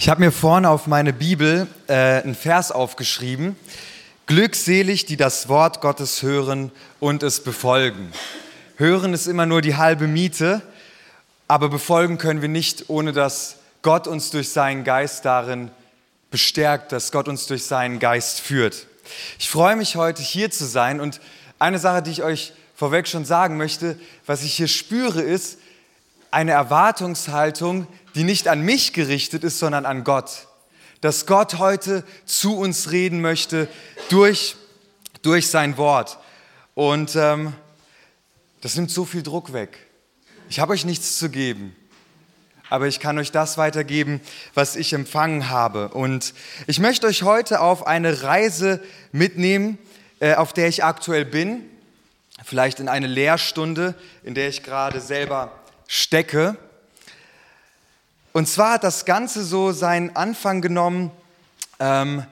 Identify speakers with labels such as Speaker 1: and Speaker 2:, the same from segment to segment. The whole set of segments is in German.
Speaker 1: Ich habe mir vorne auf meine Bibel äh, einen Vers aufgeschrieben. Glückselig, die das Wort Gottes hören und es befolgen. Hören ist immer nur die halbe Miete, aber befolgen können wir nicht, ohne dass Gott uns durch seinen Geist darin bestärkt, dass Gott uns durch seinen Geist führt. Ich freue mich heute hier zu sein und eine Sache, die ich euch vorweg schon sagen möchte, was ich hier spüre, ist eine Erwartungshaltung, die nicht an mich gerichtet ist, sondern an Gott. Dass Gott heute zu uns reden möchte durch, durch sein Wort. Und ähm, das nimmt so viel Druck weg. Ich habe euch nichts zu geben, aber ich kann euch das weitergeben, was ich empfangen habe. Und ich möchte euch heute auf eine Reise mitnehmen, äh, auf der ich aktuell bin. Vielleicht in eine Lehrstunde, in der ich gerade selber stecke. Und zwar hat das Ganze so seinen Anfang genommen ähm,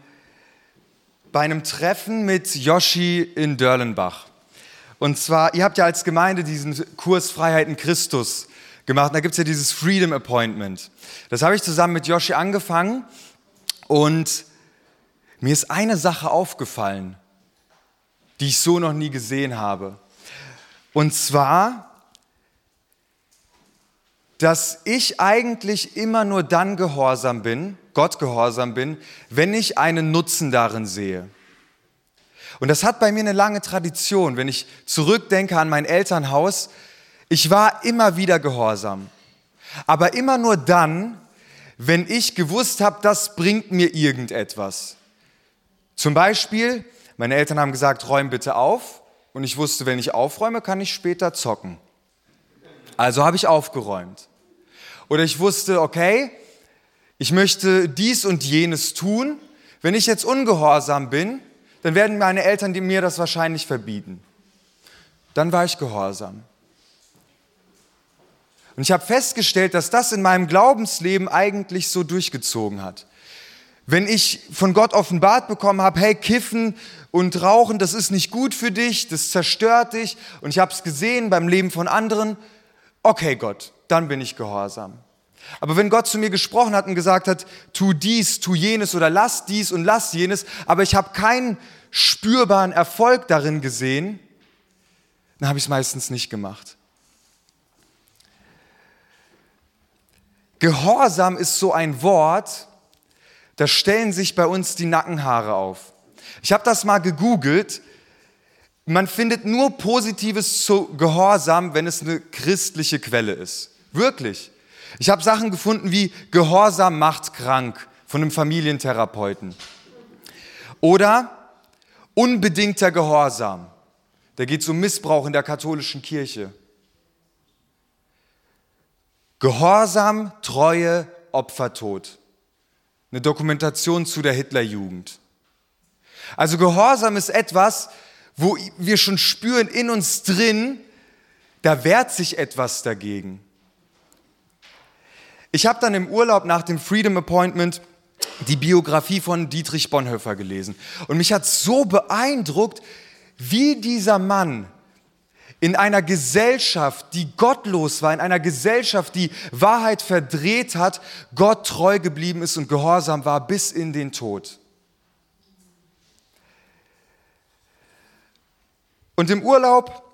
Speaker 1: bei einem Treffen mit Yoshi in Dörlenbach. Und zwar, ihr habt ja als Gemeinde diesen Kurs Freiheit in Christus gemacht. Und da gibt es ja dieses Freedom Appointment. Das habe ich zusammen mit Yoshi angefangen und mir ist eine Sache aufgefallen, die ich so noch nie gesehen habe. Und zwar, dass ich eigentlich immer nur dann gehorsam bin, Gott gehorsam bin, wenn ich einen Nutzen darin sehe. Und das hat bei mir eine lange Tradition. Wenn ich zurückdenke an mein Elternhaus, ich war immer wieder gehorsam. Aber immer nur dann, wenn ich gewusst habe, das bringt mir irgendetwas. Zum Beispiel, meine Eltern haben gesagt, räum bitte auf. Und ich wusste, wenn ich aufräume, kann ich später zocken. Also habe ich aufgeräumt. Oder ich wusste, okay, ich möchte dies und jenes tun. Wenn ich jetzt ungehorsam bin, dann werden meine Eltern mir das wahrscheinlich verbieten. Dann war ich gehorsam. Und ich habe festgestellt, dass das in meinem Glaubensleben eigentlich so durchgezogen hat. Wenn ich von Gott offenbart bekommen habe, hey, kiffen und rauchen, das ist nicht gut für dich, das zerstört dich, und ich habe es gesehen beim Leben von anderen, okay Gott, dann bin ich gehorsam. Aber wenn Gott zu mir gesprochen hat und gesagt hat, tu dies, tu jenes oder lass dies und lass jenes, aber ich habe keinen spürbaren Erfolg darin gesehen, dann habe ich es meistens nicht gemacht. Gehorsam ist so ein Wort, da stellen sich bei uns die Nackenhaare auf. Ich habe das mal gegoogelt man findet nur Positives zu Gehorsam, wenn es eine christliche Quelle ist. Wirklich. Ich habe Sachen gefunden wie Gehorsam macht krank von einem Familientherapeuten. Oder unbedingter Gehorsam. Da geht es um Missbrauch in der katholischen Kirche. Gehorsam, Treue, Opfertod. Eine Dokumentation zu der Hitlerjugend. Also Gehorsam ist etwas, wo wir schon spüren in uns drin, da wehrt sich etwas dagegen. Ich habe dann im Urlaub nach dem Freedom Appointment die Biografie von Dietrich Bonhoeffer gelesen. Und mich hat so beeindruckt, wie dieser Mann in einer Gesellschaft, die gottlos war, in einer Gesellschaft, die Wahrheit verdreht hat, Gott treu geblieben ist und gehorsam war bis in den Tod. Und im Urlaub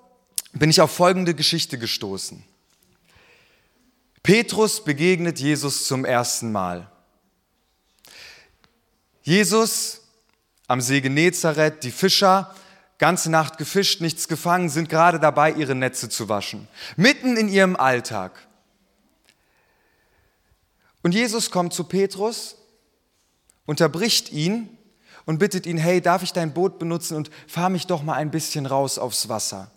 Speaker 1: bin ich auf folgende Geschichte gestoßen. Petrus begegnet Jesus zum ersten Mal. Jesus am See Genezareth, die Fischer, ganze Nacht gefischt, nichts gefangen, sind gerade dabei, ihre Netze zu waschen. Mitten in ihrem Alltag. Und Jesus kommt zu Petrus, unterbricht ihn und bittet ihn, hey, darf ich dein Boot benutzen und fahr mich doch mal ein bisschen raus aufs Wasser.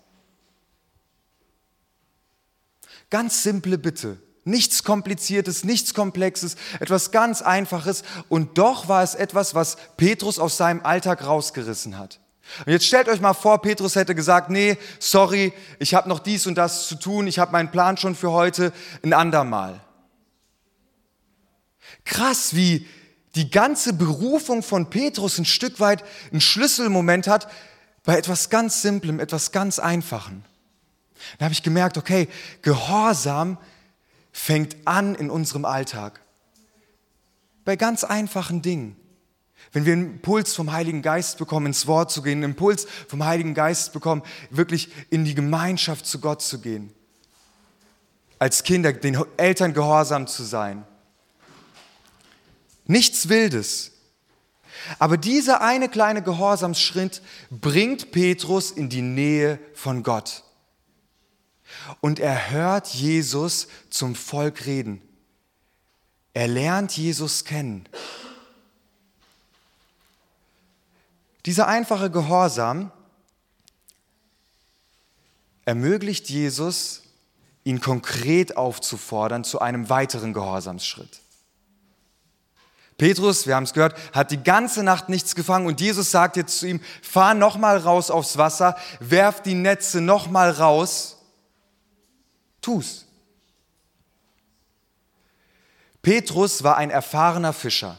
Speaker 1: Ganz simple Bitte. Nichts Kompliziertes, nichts Komplexes, etwas ganz Einfaches. Und doch war es etwas, was Petrus aus seinem Alltag rausgerissen hat. Und jetzt stellt euch mal vor, Petrus hätte gesagt, nee, sorry, ich habe noch dies und das zu tun, ich habe meinen Plan schon für heute, ein andermal. Krass, wie, die ganze Berufung von Petrus ein Stück weit einen Schlüsselmoment hat bei etwas ganz Simplem, etwas ganz Einfachen. Da habe ich gemerkt, okay, Gehorsam fängt an in unserem Alltag. bei ganz einfachen Dingen. Wenn wir einen Impuls vom Heiligen Geist bekommen, ins Wort zu gehen, einen Impuls vom Heiligen Geist bekommen, wirklich in die Gemeinschaft zu Gott zu gehen. Als Kinder den Eltern gehorsam zu sein. Nichts Wildes. Aber dieser eine kleine Gehorsamsschritt bringt Petrus in die Nähe von Gott. Und er hört Jesus zum Volk reden. Er lernt Jesus kennen. Dieser einfache Gehorsam ermöglicht Jesus, ihn konkret aufzufordern zu einem weiteren Gehorsamsschritt. Petrus, wir haben es gehört, hat die ganze Nacht nichts gefangen und Jesus sagt jetzt zu ihm, fahr nochmal raus aufs Wasser, werf die Netze nochmal raus, tu's. Petrus war ein erfahrener Fischer.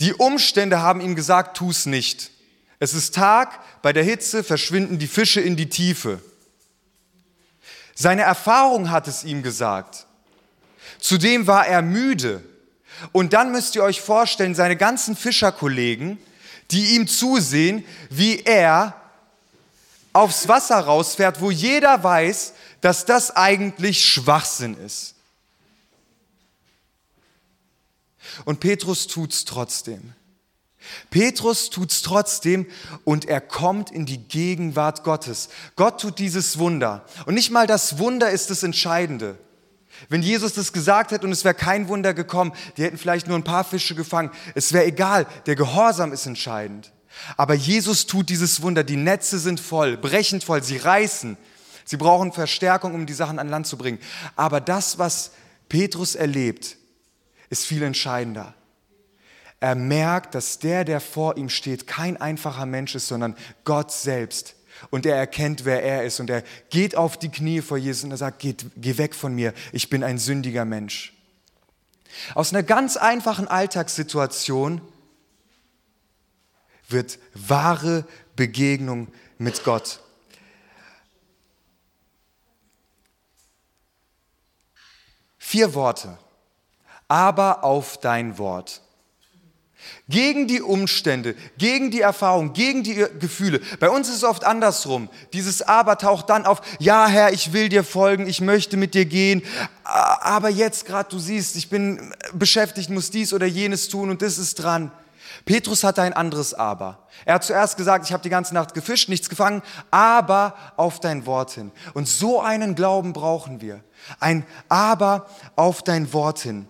Speaker 1: Die Umstände haben ihm gesagt, tu's nicht. Es ist Tag, bei der Hitze verschwinden die Fische in die Tiefe. Seine Erfahrung hat es ihm gesagt. Zudem war er müde. Und dann müsst ihr euch vorstellen, seine ganzen Fischerkollegen, die ihm zusehen, wie er aufs Wasser rausfährt, wo jeder weiß, dass das eigentlich Schwachsinn ist. Und Petrus tut's trotzdem. Petrus tut's trotzdem und er kommt in die Gegenwart Gottes. Gott tut dieses Wunder. Und nicht mal das Wunder ist das Entscheidende. Wenn Jesus das gesagt hätte und es wäre kein Wunder gekommen, die hätten vielleicht nur ein paar Fische gefangen. Es wäre egal, der Gehorsam ist entscheidend. Aber Jesus tut dieses Wunder. Die Netze sind voll, brechend voll, sie reißen. Sie brauchen Verstärkung, um die Sachen an Land zu bringen. Aber das, was Petrus erlebt, ist viel entscheidender. Er merkt, dass der, der vor ihm steht, kein einfacher Mensch ist, sondern Gott selbst. Und er erkennt, wer er ist. Und er geht auf die Knie vor Jesus und er sagt, Geht, geh weg von mir, ich bin ein sündiger Mensch. Aus einer ganz einfachen Alltagssituation wird wahre Begegnung mit Gott. Vier Worte aber auf dein Wort. Gegen die Umstände, gegen die Erfahrung, gegen die Gefühle. Bei uns ist es oft andersrum. Dieses Aber taucht dann auf, ja Herr, ich will dir folgen, ich möchte mit dir gehen, aber jetzt gerade, du siehst, ich bin beschäftigt, muss dies oder jenes tun und das ist dran. Petrus hatte ein anderes Aber. Er hat zuerst gesagt, ich habe die ganze Nacht gefischt, nichts gefangen, aber auf dein Wort hin. Und so einen Glauben brauchen wir. Ein Aber auf dein Wort hin.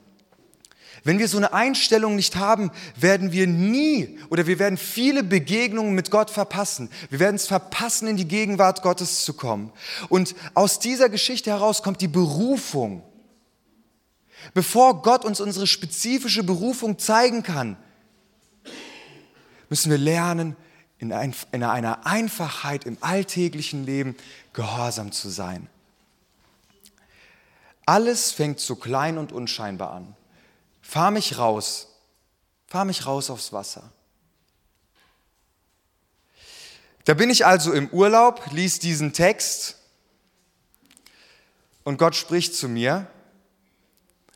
Speaker 1: Wenn wir so eine Einstellung nicht haben, werden wir nie oder wir werden viele Begegnungen mit Gott verpassen. Wir werden es verpassen, in die Gegenwart Gottes zu kommen. Und aus dieser Geschichte heraus kommt die Berufung. Bevor Gott uns unsere spezifische Berufung zeigen kann, müssen wir lernen, in, einer Einfachheit im alltäglichen Leben gehorsam zu sein. Alles fängt so klein und unscheinbar an fahr mich raus, fahr mich raus aufs Wasser. Da bin ich also im Urlaub, lies diesen Text und Gott spricht zu mir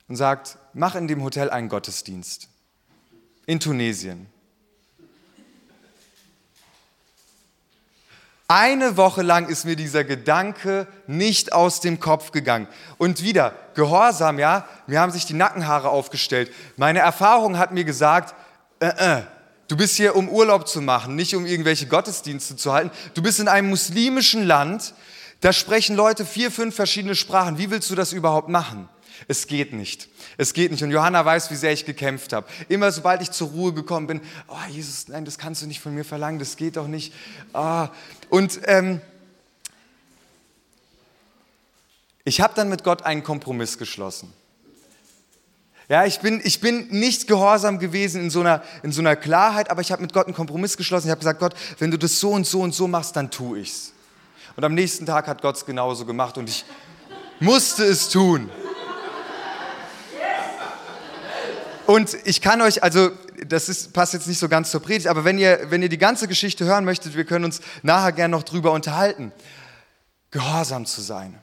Speaker 1: und sagt, mach in dem Hotel einen Gottesdienst in Tunesien. Eine Woche lang ist mir dieser Gedanke nicht aus dem Kopf gegangen. Und wieder, Gehorsam, ja, mir haben sich die Nackenhaare aufgestellt. Meine Erfahrung hat mir gesagt, äh, äh, du bist hier, um Urlaub zu machen, nicht um irgendwelche Gottesdienste zu halten. Du bist in einem muslimischen Land, da sprechen Leute vier, fünf verschiedene Sprachen. Wie willst du das überhaupt machen? Es geht nicht. Es geht nicht. Und Johanna weiß, wie sehr ich gekämpft habe. Immer sobald ich zur Ruhe gekommen bin, oh Jesus, nein, das kannst du nicht von mir verlangen, das geht doch nicht. Oh. Und ähm, ich habe dann mit Gott einen Kompromiss geschlossen. Ja, ich bin, ich bin nicht gehorsam gewesen in so einer, in so einer Klarheit, aber ich habe mit Gott einen Kompromiss geschlossen. Ich habe gesagt, Gott, wenn du das so und so und so machst, dann tu ich's. Und am nächsten Tag hat Gott es genauso gemacht und ich musste es tun. Und ich kann euch, also das ist, passt jetzt nicht so ganz zur Predigt, aber wenn ihr, wenn ihr die ganze Geschichte hören möchtet, wir können uns nachher gern noch drüber unterhalten. Gehorsam zu sein.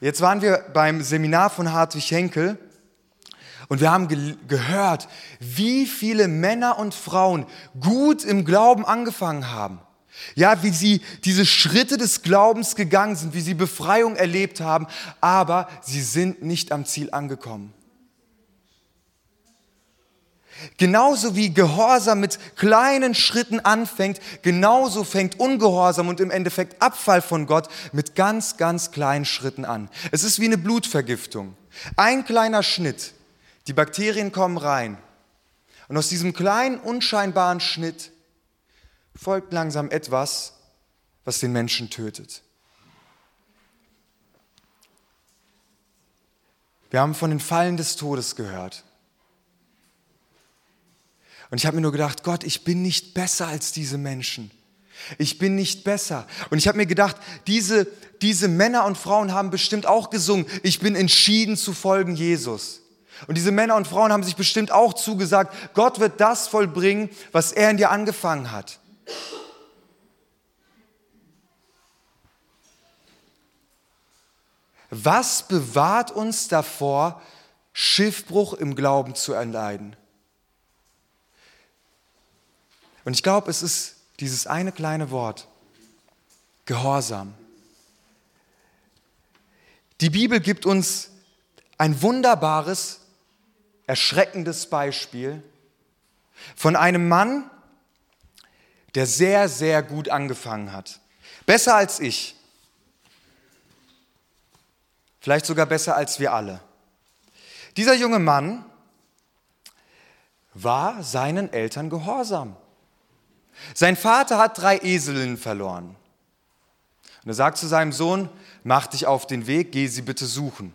Speaker 1: Jetzt waren wir beim Seminar von Hartwig Henkel Und wir haben ge gehört, wie viele Männer und Frauen gut im Glauben angefangen haben. Ja, wie sie diese Schritte des Glaubens gegangen sind, wie sie Befreiung erlebt haben, aber sie sind nicht am Ziel angekommen. Genauso wie Gehorsam mit kleinen Schritten anfängt, genauso fängt Ungehorsam und im Endeffekt Abfall von Gott mit ganz, ganz kleinen Schritten an. Es ist wie eine Blutvergiftung. Ein kleiner Schnitt, die Bakterien kommen rein. Und aus diesem kleinen, unscheinbaren Schnitt folgt langsam etwas, was den Menschen tötet. Wir haben von den Fallen des Todes gehört. Und ich habe mir nur gedacht, Gott, ich bin nicht besser als diese Menschen. Ich bin nicht besser. Und ich habe mir gedacht, diese, diese Männer und Frauen haben bestimmt auch gesungen, ich bin entschieden zu folgen Jesus. Und diese Männer und Frauen haben sich bestimmt auch zugesagt, Gott wird das vollbringen, was er in dir angefangen hat. Was bewahrt uns davor, Schiffbruch im Glauben zu erleiden? Und ich glaube, es ist dieses eine kleine Wort, Gehorsam. Die Bibel gibt uns ein wunderbares, erschreckendes Beispiel von einem Mann, der sehr, sehr gut angefangen hat. Besser als ich. Vielleicht sogar besser als wir alle. Dieser junge Mann war seinen Eltern gehorsam. Sein Vater hat drei Eselinnen verloren. Und er sagt zu seinem Sohn, mach dich auf den Weg, geh sie bitte suchen.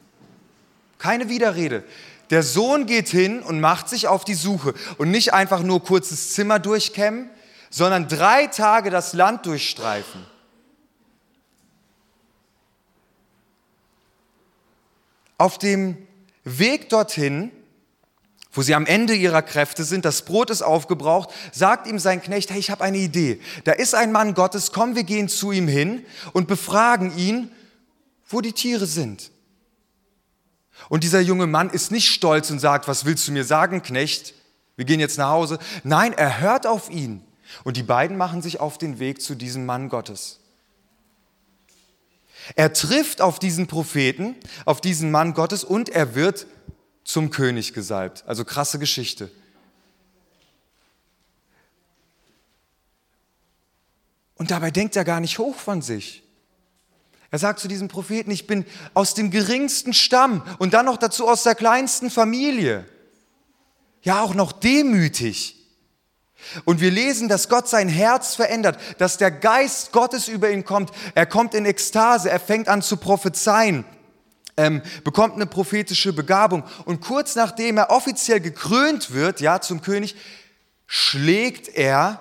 Speaker 1: Keine Widerrede. Der Sohn geht hin und macht sich auf die Suche und nicht einfach nur kurzes Zimmer durchkämmen, sondern drei Tage das Land durchstreifen. Auf dem Weg dorthin wo sie am Ende ihrer Kräfte sind, das Brot ist aufgebraucht, sagt ihm sein Knecht, hey, ich habe eine Idee. Da ist ein Mann Gottes, komm, wir gehen zu ihm hin und befragen ihn, wo die Tiere sind. Und dieser junge Mann ist nicht stolz und sagt, was willst du mir sagen, Knecht? Wir gehen jetzt nach Hause. Nein, er hört auf ihn. Und die beiden machen sich auf den Weg zu diesem Mann Gottes. Er trifft auf diesen Propheten, auf diesen Mann Gottes und er wird zum König gesalbt. Also krasse Geschichte. Und dabei denkt er gar nicht hoch von sich. Er sagt zu diesem Propheten, ich bin aus dem geringsten Stamm und dann noch dazu aus der kleinsten Familie. Ja, auch noch demütig. Und wir lesen, dass Gott sein Herz verändert, dass der Geist Gottes über ihn kommt. Er kommt in Ekstase, er fängt an zu prophezeien ähm, bekommt eine prophetische Begabung. Und kurz nachdem er offiziell gekrönt wird, ja, zum König, schlägt er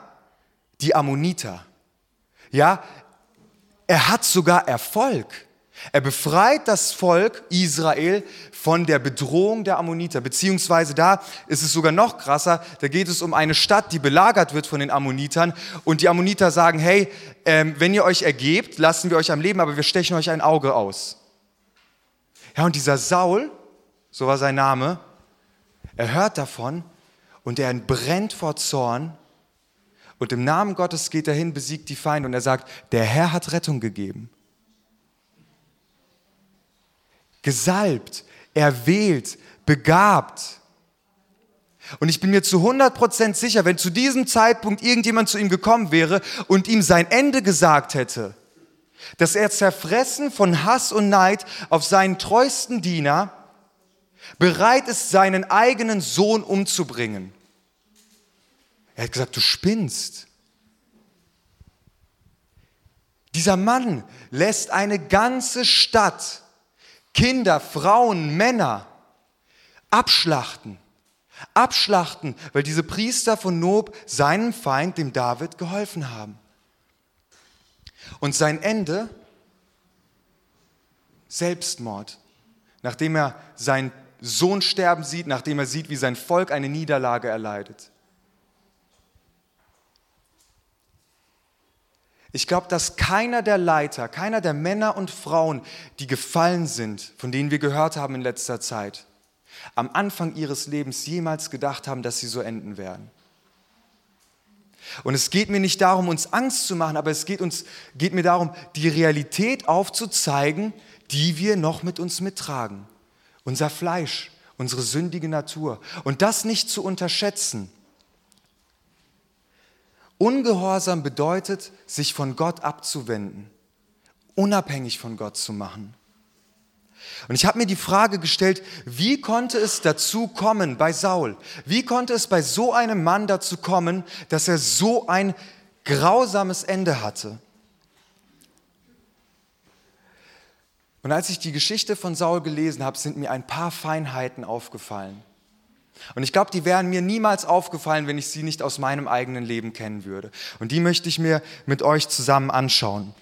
Speaker 1: die Ammoniter. Ja, er hat sogar Erfolg. Er befreit das Volk Israel von der Bedrohung der Ammoniter. Beziehungsweise da ist es sogar noch krasser, da geht es um eine Stadt, die belagert wird von den Ammonitern. Und die Ammoniter sagen, hey, ähm, wenn ihr euch ergebt, lassen wir euch am Leben, aber wir stechen euch ein Auge aus. Ja, und dieser Saul, so war sein Name, er hört davon und er brennt vor Zorn. Und im Namen Gottes geht er hin, besiegt die Feinde und er sagt, der Herr hat Rettung gegeben. Gesalbt, erwählt, begabt. Und ich bin mir zu 100% sicher, wenn zu diesem Zeitpunkt irgendjemand zu ihm gekommen wäre und ihm sein Ende gesagt hätte, dass er zerfressen von Hass und Neid auf seinen treuesten Diener bereit ist, seinen eigenen Sohn umzubringen. Er hat gesagt, du spinnst. Dieser Mann lässt eine ganze Stadt, Kinder, Frauen, Männer abschlachten. Abschlachten, weil diese Priester von Nob seinem Feind, dem David, geholfen haben. Und sein Ende, Selbstmord. Nachdem er seinen Sohn sterben sieht, nachdem er sieht, wie sein Volk eine Niederlage erleidet. Ich glaube, dass keiner der Leiter, keiner der Männer und Frauen, die gefallen sind, von denen wir gehört haben in letzter Zeit, am Anfang ihres Lebens jemals gedacht haben, dass sie so enden werden. Und es geht mir nicht darum, uns Angst zu machen, aber es geht, uns, geht mir darum, die Realität aufzuzeigen, die wir noch mit uns mittragen. Unser Fleisch, unsere sündige Natur. Und das nicht zu unterschätzen. Ungehorsam bedeutet, sich von Gott abzuwenden, unabhängig von Gott zu machen. Und ich habe mir die Frage gestellt, wie konnte es dazu kommen bei Saul? Wie konnte es bei so einem Mann dazu kommen, dass er so ein grausames Ende hatte? Und als ich die Geschichte von Saul gelesen habe, sind mir ein paar Feinheiten aufgefallen. Und ich glaube, die wären mir niemals aufgefallen, wenn ich sie nicht aus meinem eigenen Leben kennen würde. Und die möchte ich mir mit euch zusammen anschauen.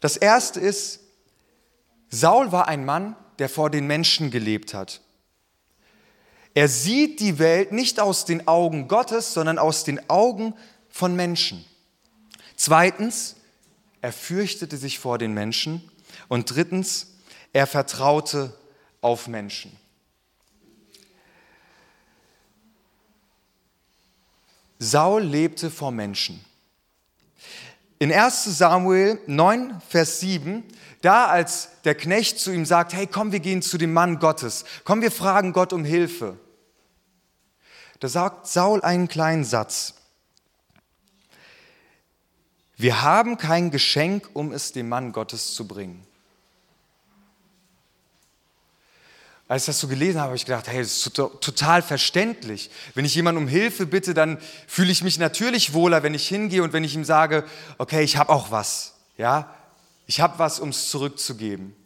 Speaker 1: Das erste ist, Saul war ein Mann, der vor den Menschen gelebt hat. Er sieht die Welt nicht aus den Augen Gottes, sondern aus den Augen von Menschen. Zweitens, er fürchtete sich vor den Menschen. Und drittens, er vertraute auf Menschen. Saul lebte vor Menschen. In 1 Samuel 9, Vers 7 da als der Knecht zu ihm sagt, hey, komm, wir gehen zu dem Mann Gottes, komm, wir fragen Gott um Hilfe. Da sagt Saul einen kleinen Satz. Wir haben kein Geschenk, um es dem Mann Gottes zu bringen. Als ich das so gelesen habe, habe ich gedacht, hey, das ist total verständlich. Wenn ich jemanden um Hilfe bitte, dann fühle ich mich natürlich wohler, wenn ich hingehe und wenn ich ihm sage, okay, ich habe auch was. Ja, ich habe was, um es zurückzugeben.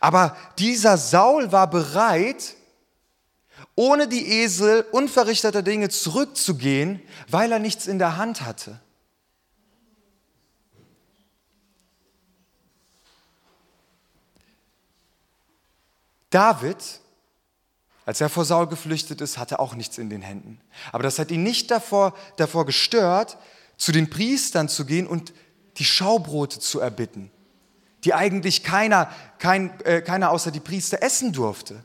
Speaker 1: Aber dieser Saul war bereit, ohne die Esel unverrichteter Dinge zurückzugehen, weil er nichts in der Hand hatte. David, als er vor Saul geflüchtet ist, hatte auch nichts in den Händen. Aber das hat ihn nicht davor, davor gestört, zu den Priestern zu gehen und die Schaubrote zu erbitten, die eigentlich keiner, kein, äh, keiner außer die Priester essen durfte.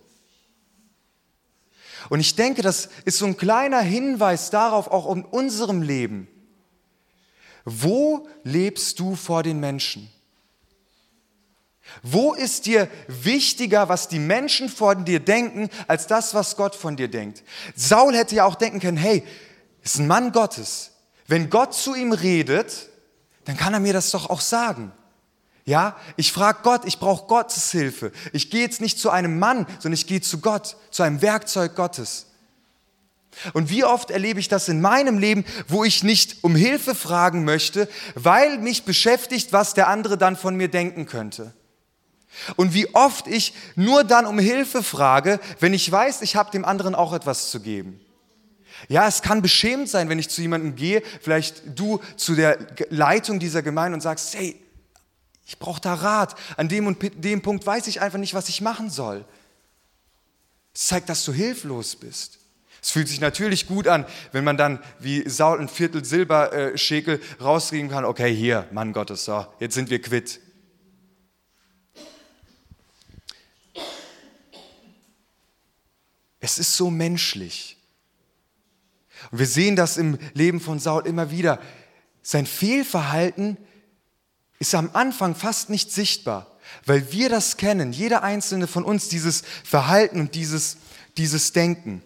Speaker 1: Und ich denke, das ist so ein kleiner Hinweis darauf, auch in unserem Leben. Wo lebst du vor den Menschen? Wo ist dir wichtiger, was die Menschen von dir denken, als das, was Gott von dir denkt? Saul hätte ja auch denken können, hey, ist ein Mann Gottes. Wenn Gott zu ihm redet, dann kann er mir das doch auch sagen. Ja, ich frage Gott, ich brauche Gottes Hilfe. Ich gehe jetzt nicht zu einem Mann, sondern ich gehe zu Gott, zu einem Werkzeug Gottes. Und wie oft erlebe ich das in meinem Leben, wo ich nicht um Hilfe fragen möchte, weil mich beschäftigt, was der andere dann von mir denken könnte. Und wie oft ich nur dann um Hilfe frage, wenn ich weiß, ich habe dem anderen auch etwas zu geben. Ja, es kann beschämend sein, wenn ich zu jemandem gehe, vielleicht du zu der Leitung dieser Gemeinde und sagst, hey, ich brauche da Rat. An dem und dem Punkt weiß ich einfach nicht, was ich machen soll. Es zeigt, dass du hilflos bist. Es fühlt sich natürlich gut an, wenn man dann wie Saul ein Viertel Silberschekel äh, rausgeben kann. Okay, hier, Mann Gottes, so, jetzt sind wir quitt. Es ist so menschlich. Und wir sehen das im Leben von Saul immer wieder. Sein Fehlverhalten ist am Anfang fast nicht sichtbar, weil wir das kennen, jeder einzelne von uns, dieses Verhalten und dieses, dieses Denken.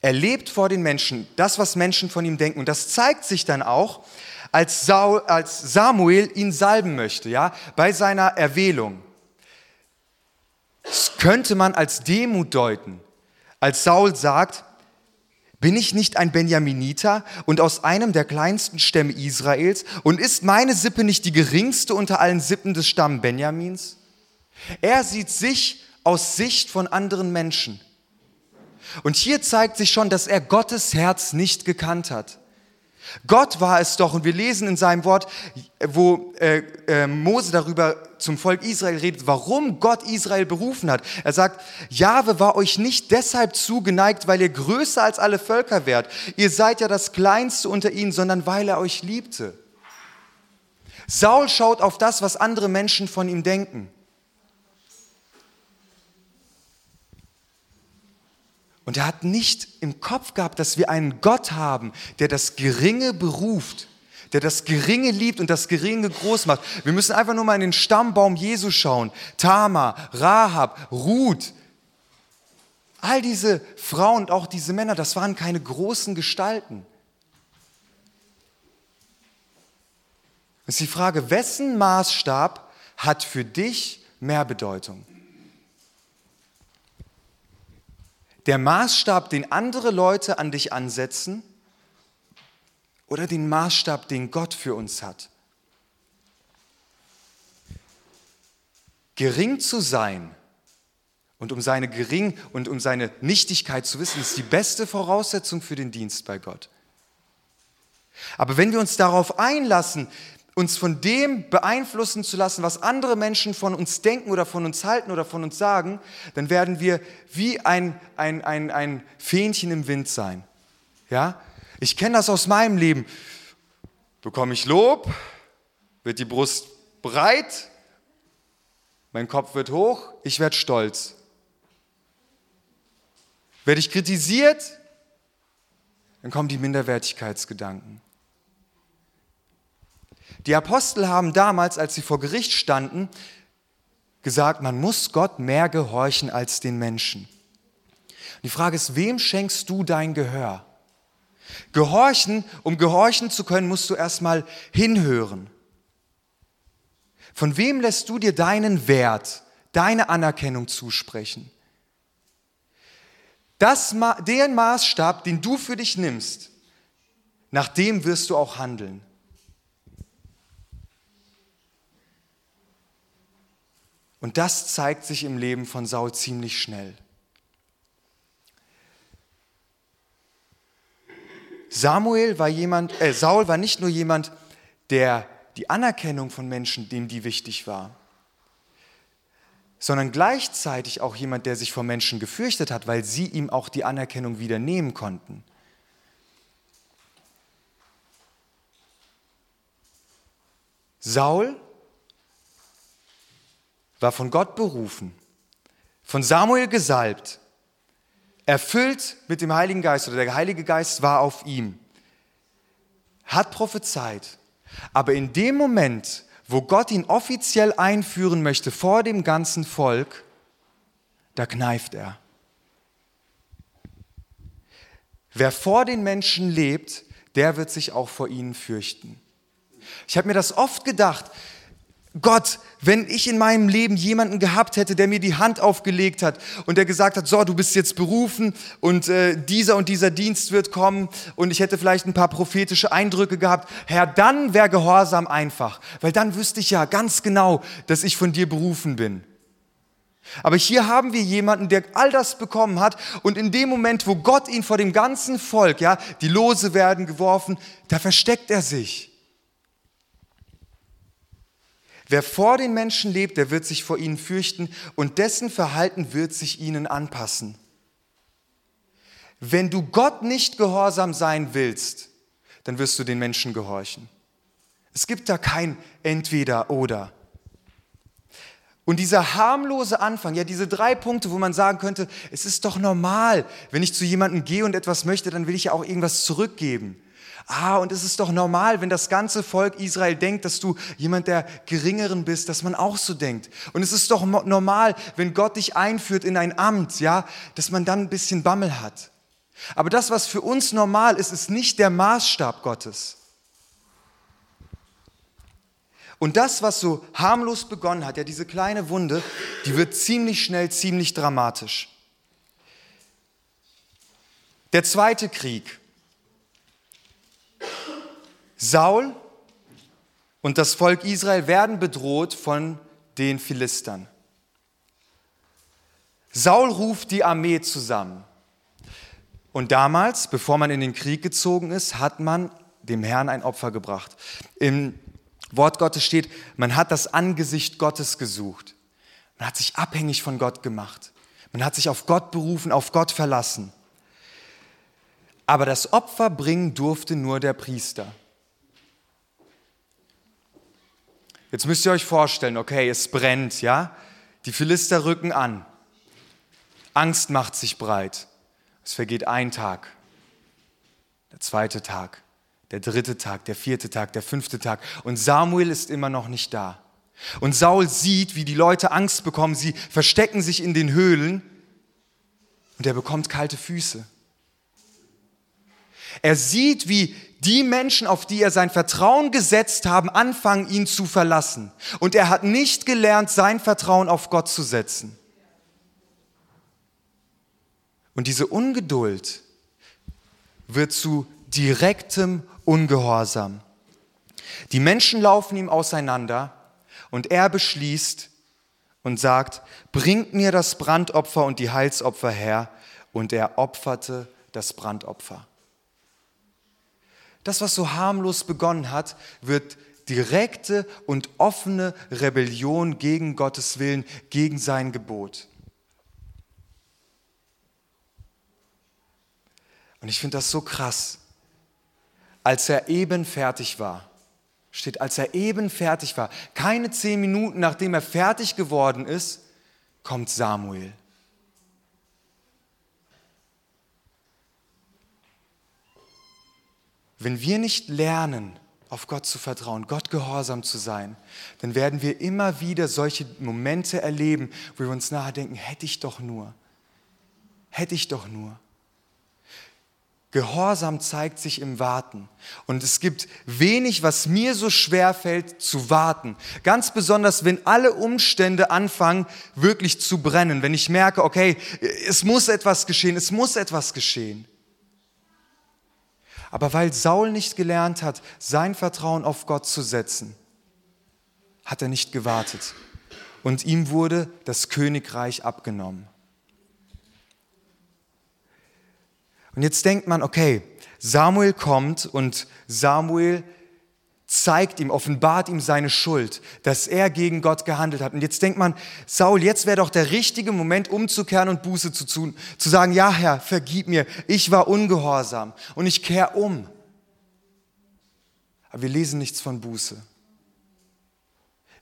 Speaker 1: Er lebt vor den Menschen, das, was Menschen von ihm denken. Und das zeigt sich dann auch, als, Saul, als Samuel ihn salben möchte, ja, bei seiner Erwählung. Das könnte man als Demut deuten. Als Saul sagt, bin ich nicht ein Benjaminiter und aus einem der kleinsten Stämme Israels? Und ist meine Sippe nicht die geringste unter allen Sippen des Stamms Benjamins? Er sieht sich aus Sicht von anderen Menschen. Und hier zeigt sich schon, dass er Gottes Herz nicht gekannt hat. Gott war es doch, und wir lesen in seinem Wort, wo äh, äh, Mose darüber zum Volk Israel redet, warum Gott Israel berufen hat. Er sagt, Jahwe war euch nicht deshalb zugeneigt, weil ihr größer als alle Völker wärt. Ihr seid ja das Kleinste unter ihnen, sondern weil er euch liebte. Saul schaut auf das, was andere Menschen von ihm denken. Und er hat nicht im Kopf gehabt, dass wir einen Gott haben, der das Geringe beruft, der das Geringe liebt und das Geringe groß macht. Wir müssen einfach nur mal in den Stammbaum Jesu schauen. Tama, Rahab, Ruth. All diese Frauen und auch diese Männer, das waren keine großen Gestalten. Das ist die Frage, wessen Maßstab hat für dich mehr Bedeutung? Der Maßstab, den andere Leute an dich ansetzen oder den Maßstab, den Gott für uns hat? Gering zu sein und um seine Gering und um seine Nichtigkeit zu wissen, ist die beste Voraussetzung für den Dienst bei Gott. Aber wenn wir uns darauf einlassen, uns von dem beeinflussen zu lassen, was andere Menschen von uns denken oder von uns halten oder von uns sagen, dann werden wir wie ein, ein, ein, ein Fähnchen im Wind sein. Ja? Ich kenne das aus meinem Leben. Bekomme ich Lob, wird die Brust breit, mein Kopf wird hoch, ich werde stolz. Werde ich kritisiert, dann kommen die Minderwertigkeitsgedanken. Die Apostel haben damals, als sie vor Gericht standen, gesagt, man muss Gott mehr gehorchen als den Menschen. Und die Frage ist, wem schenkst du dein Gehör? Gehorchen, um gehorchen zu können, musst du erstmal hinhören. Von wem lässt du dir deinen Wert, deine Anerkennung zusprechen? Das, den Maßstab, den du für dich nimmst, nach dem wirst du auch handeln. Und das zeigt sich im Leben von Saul ziemlich schnell. Samuel war jemand, äh, Saul war nicht nur jemand, der die Anerkennung von Menschen, dem die wichtig war, sondern gleichzeitig auch jemand, der sich vor Menschen gefürchtet hat, weil sie ihm auch die Anerkennung wieder nehmen konnten. Saul war von Gott berufen, von Samuel gesalbt, erfüllt mit dem Heiligen Geist oder der Heilige Geist war auf ihm, hat prophezeit. Aber in dem Moment, wo Gott ihn offiziell einführen möchte vor dem ganzen Volk, da kneift er. Wer vor den Menschen lebt, der wird sich auch vor ihnen fürchten. Ich habe mir das oft gedacht, Gott, wenn ich in meinem Leben jemanden gehabt hätte, der mir die Hand aufgelegt hat und der gesagt hat, so, du bist jetzt berufen und äh, dieser und dieser Dienst wird kommen und ich hätte vielleicht ein paar prophetische Eindrücke gehabt, Herr, dann wäre Gehorsam einfach, weil dann wüsste ich ja ganz genau, dass ich von dir berufen bin. Aber hier haben wir jemanden, der all das bekommen hat und in dem Moment, wo Gott ihn vor dem ganzen Volk, ja, die Lose werden geworfen, da versteckt er sich. Wer vor den Menschen lebt, der wird sich vor ihnen fürchten und dessen Verhalten wird sich ihnen anpassen. Wenn du Gott nicht gehorsam sein willst, dann wirst du den Menschen gehorchen. Es gibt da kein entweder oder. Und dieser harmlose Anfang, ja, diese drei Punkte, wo man sagen könnte, es ist doch normal, wenn ich zu jemandem gehe und etwas möchte, dann will ich ja auch irgendwas zurückgeben. Ah, und es ist doch normal, wenn das ganze Volk Israel denkt, dass du jemand der Geringeren bist, dass man auch so denkt. Und es ist doch normal, wenn Gott dich einführt in ein Amt, ja, dass man dann ein bisschen Bammel hat. Aber das, was für uns normal ist, ist nicht der Maßstab Gottes. Und das, was so harmlos begonnen hat, ja, diese kleine Wunde, die wird ziemlich schnell ziemlich dramatisch. Der zweite Krieg, Saul und das Volk Israel werden bedroht von den Philistern. Saul ruft die Armee zusammen. Und damals, bevor man in den Krieg gezogen ist, hat man dem Herrn ein Opfer gebracht. Im Wort Gottes steht, man hat das Angesicht Gottes gesucht. Man hat sich abhängig von Gott gemacht. Man hat sich auf Gott berufen, auf Gott verlassen. Aber das Opfer bringen durfte nur der Priester. Jetzt müsst ihr euch vorstellen, okay, es brennt, ja? Die Philister rücken an. Angst macht sich breit. Es vergeht ein Tag, der zweite Tag, der dritte Tag, der vierte Tag, der fünfte Tag. Und Samuel ist immer noch nicht da. Und Saul sieht, wie die Leute Angst bekommen. Sie verstecken sich in den Höhlen. Und er bekommt kalte Füße. Er sieht, wie die Menschen, auf die er sein Vertrauen gesetzt haben, anfangen, ihn zu verlassen. Und er hat nicht gelernt, sein Vertrauen auf Gott zu setzen. Und diese Ungeduld wird zu direktem Ungehorsam. Die Menschen laufen ihm auseinander und er beschließt und sagt, bringt mir das Brandopfer und die Heilsopfer her. Und er opferte das Brandopfer. Das, was so harmlos begonnen hat, wird direkte und offene Rebellion gegen Gottes Willen, gegen sein Gebot. Und ich finde das so krass. Als er eben fertig war, steht, als er eben fertig war, keine zehn Minuten nachdem er fertig geworden ist, kommt Samuel. Wenn wir nicht lernen, auf Gott zu vertrauen, Gott gehorsam zu sein, dann werden wir immer wieder solche Momente erleben, wo wir uns nahe denken, hätte ich doch nur, hätte ich doch nur. Gehorsam zeigt sich im Warten. Und es gibt wenig, was mir so schwer fällt, zu warten. Ganz besonders, wenn alle Umstände anfangen, wirklich zu brennen. Wenn ich merke, okay, es muss etwas geschehen, es muss etwas geschehen. Aber weil Saul nicht gelernt hat, sein Vertrauen auf Gott zu setzen, hat er nicht gewartet. Und ihm wurde das Königreich abgenommen. Und jetzt denkt man, okay, Samuel kommt und Samuel zeigt ihm, offenbart ihm seine Schuld, dass er gegen Gott gehandelt hat. Und jetzt denkt man, Saul, jetzt wäre doch der richtige Moment, umzukehren und Buße zu tun, zu sagen, ja Herr, vergib mir, ich war ungehorsam und ich kehre um. Aber wir lesen nichts von Buße.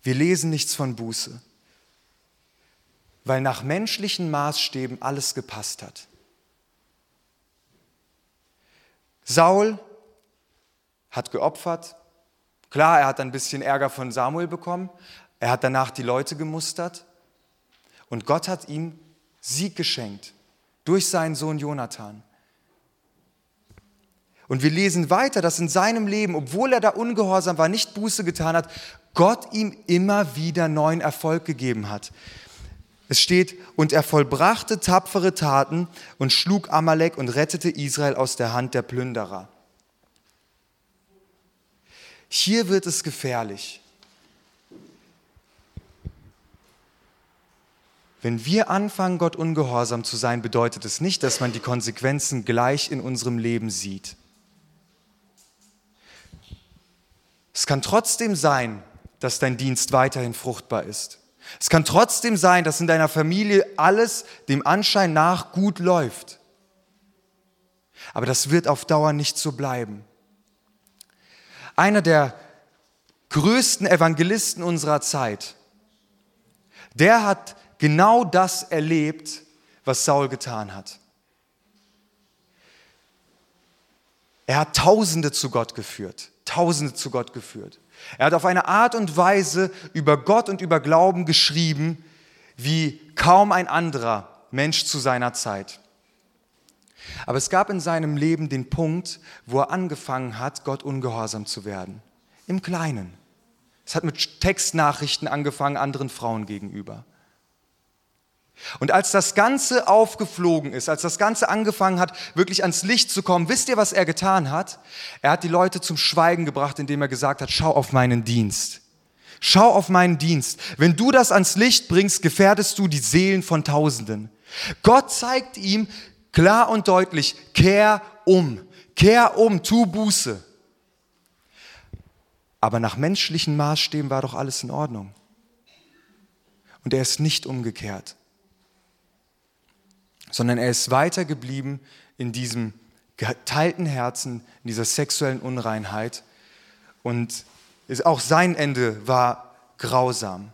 Speaker 1: Wir lesen nichts von Buße, weil nach menschlichen Maßstäben alles gepasst hat. Saul hat geopfert. Klar, er hat ein bisschen Ärger von Samuel bekommen. Er hat danach die Leute gemustert. Und Gott hat ihm Sieg geschenkt durch seinen Sohn Jonathan. Und wir lesen weiter, dass in seinem Leben, obwohl er da ungehorsam war, nicht Buße getan hat, Gott ihm immer wieder neuen Erfolg gegeben hat. Es steht, und er vollbrachte tapfere Taten und schlug Amalek und rettete Israel aus der Hand der Plünderer. Hier wird es gefährlich. Wenn wir anfangen, Gott ungehorsam zu sein, bedeutet es nicht, dass man die Konsequenzen gleich in unserem Leben sieht. Es kann trotzdem sein, dass dein Dienst weiterhin fruchtbar ist. Es kann trotzdem sein, dass in deiner Familie alles dem Anschein nach gut läuft. Aber das wird auf Dauer nicht so bleiben. Einer der größten Evangelisten unserer Zeit, der hat genau das erlebt, was Saul getan hat. Er hat Tausende zu Gott geführt, Tausende zu Gott geführt. Er hat auf eine Art und Weise über Gott und über Glauben geschrieben, wie kaum ein anderer Mensch zu seiner Zeit. Aber es gab in seinem Leben den Punkt, wo er angefangen hat, Gott ungehorsam zu werden. Im Kleinen. Es hat mit Textnachrichten angefangen, anderen Frauen gegenüber. Und als das Ganze aufgeflogen ist, als das Ganze angefangen hat, wirklich ans Licht zu kommen, wisst ihr, was er getan hat? Er hat die Leute zum Schweigen gebracht, indem er gesagt hat, schau auf meinen Dienst. Schau auf meinen Dienst. Wenn du das ans Licht bringst, gefährdest du die Seelen von Tausenden. Gott zeigt ihm klar und deutlich, kehr um, kehr um, tu Buße. Aber nach menschlichen Maßstäben war doch alles in Ordnung. Und er ist nicht umgekehrt sondern er ist weitergeblieben in diesem geteilten Herzen, in dieser sexuellen Unreinheit. Und auch sein Ende war grausam.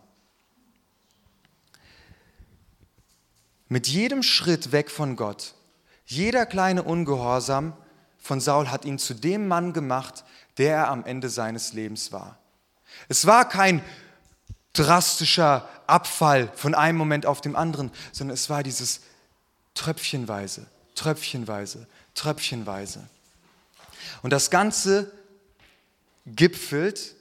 Speaker 1: Mit jedem Schritt weg von Gott Jeder kleine Ungehorsam von Saul hat ihn zu dem Mann gemacht, der er am Ende seines Lebens war. Es war kein drastischer Abfall von einem Moment auf dem anderen, sondern es war dieses Tröpfchenweise, Tröpfchenweise, Tröpfchenweise. Und das Ganze gipfelt,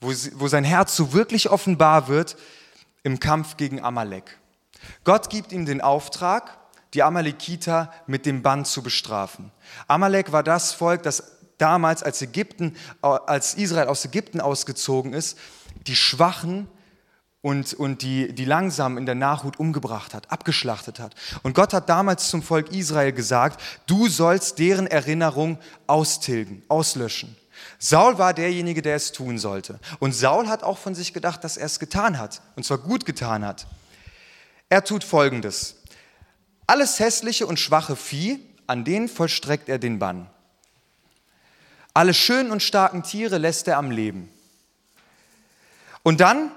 Speaker 1: wo, wo sein Herz so wirklich offenbar wird, im Kampf gegen Amalek. Gott gibt ihm den Auftrag, die Amalekiter mit dem Bann zu bestrafen. Amalek war das Volk, das damals, als, Ägypten, als Israel aus Ägypten ausgezogen ist, die Schwachen und, und die, die langsam in der Nachhut umgebracht hat, abgeschlachtet hat. Und Gott hat damals zum Volk Israel gesagt, du sollst deren Erinnerung austilgen, auslöschen. Saul war derjenige, der es tun sollte. Und Saul hat auch von sich gedacht, dass er es getan hat, und zwar gut getan hat. Er tut Folgendes. Alles hässliche und schwache Vieh, an denen vollstreckt er den Bann. Alle schönen und starken Tiere lässt er am Leben. Und dann